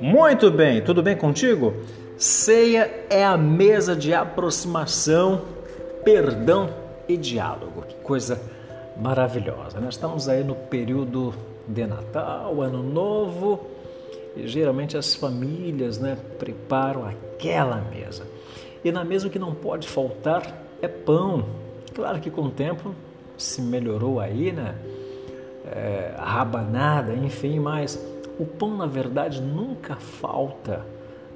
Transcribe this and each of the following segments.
Muito bem, tudo bem contigo? Ceia é a mesa de aproximação, perdão e diálogo. Que coisa maravilhosa. Nós estamos aí no período de Natal, Ano Novo, e geralmente as famílias né, preparam aquela mesa. E na mesa o que não pode faltar é pão. Claro que com o tempo se melhorou aí, né? É, rabanada, enfim, mas o pão, na verdade, nunca falta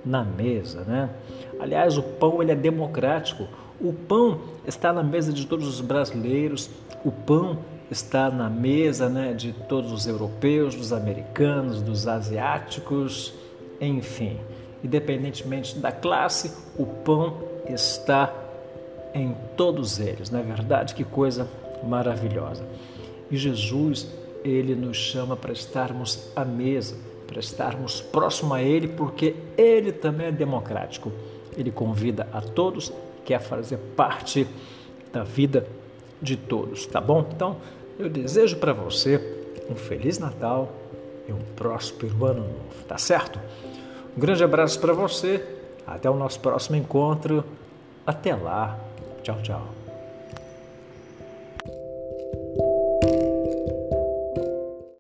na mesa, né? Aliás, o pão ele é democrático. O pão está na mesa de todos os brasileiros. O pão está na mesa, né, de todos os europeus, dos americanos, dos asiáticos, enfim. Independentemente da classe, o pão está em todos eles. Não é verdade? Que coisa maravilhosa. E Jesus ele nos chama para estarmos à mesa, para estarmos próximo a Ele, porque Ele também é democrático. Ele convida a todos, quer fazer parte da vida de todos, tá bom? Então, eu desejo para você um Feliz Natal e um próspero Ano Novo, tá certo? Um grande abraço para você, até o nosso próximo encontro. Até lá, 找找。